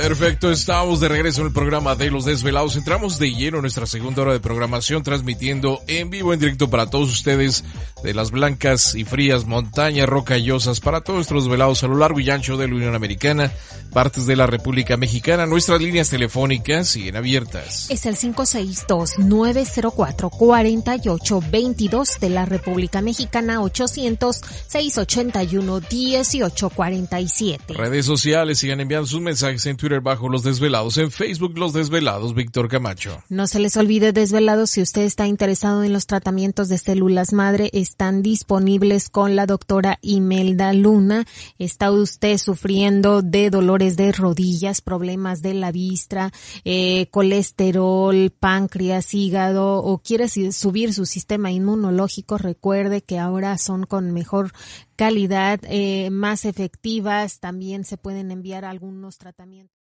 Perfecto, estamos de regreso en el programa de Los Desvelados. Entramos de lleno en nuestra segunda hora de programación, transmitiendo en vivo, en directo para todos ustedes de las blancas y frías montañas rocallosas para todos nuestros velados a lo largo y ancho de la Unión Americana, partes de la República Mexicana. Nuestras líneas telefónicas siguen abiertas. Es el 562-904-4822 de la República Mexicana, 800-681-1847. Redes sociales sigan enviando sus mensajes en Twitter bajo Los Desvelados, en Facebook Los Desvelados, Víctor Camacho. No se les olvide, desvelados, si usted está interesado en los tratamientos de células madre, están disponibles con la doctora Imelda Luna. ¿Está usted sufriendo de dolores de rodillas, problemas de la vista, eh, colesterol, páncreas, hígado o quiere subir su sistema inmunológico? Recuerde que ahora son con mejor calidad, eh, más efectivas. También se pueden enviar algunos tratamientos.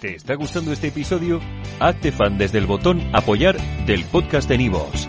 ¿Te está gustando este episodio? Hazte fan desde el botón Apoyar del podcast de Nivos.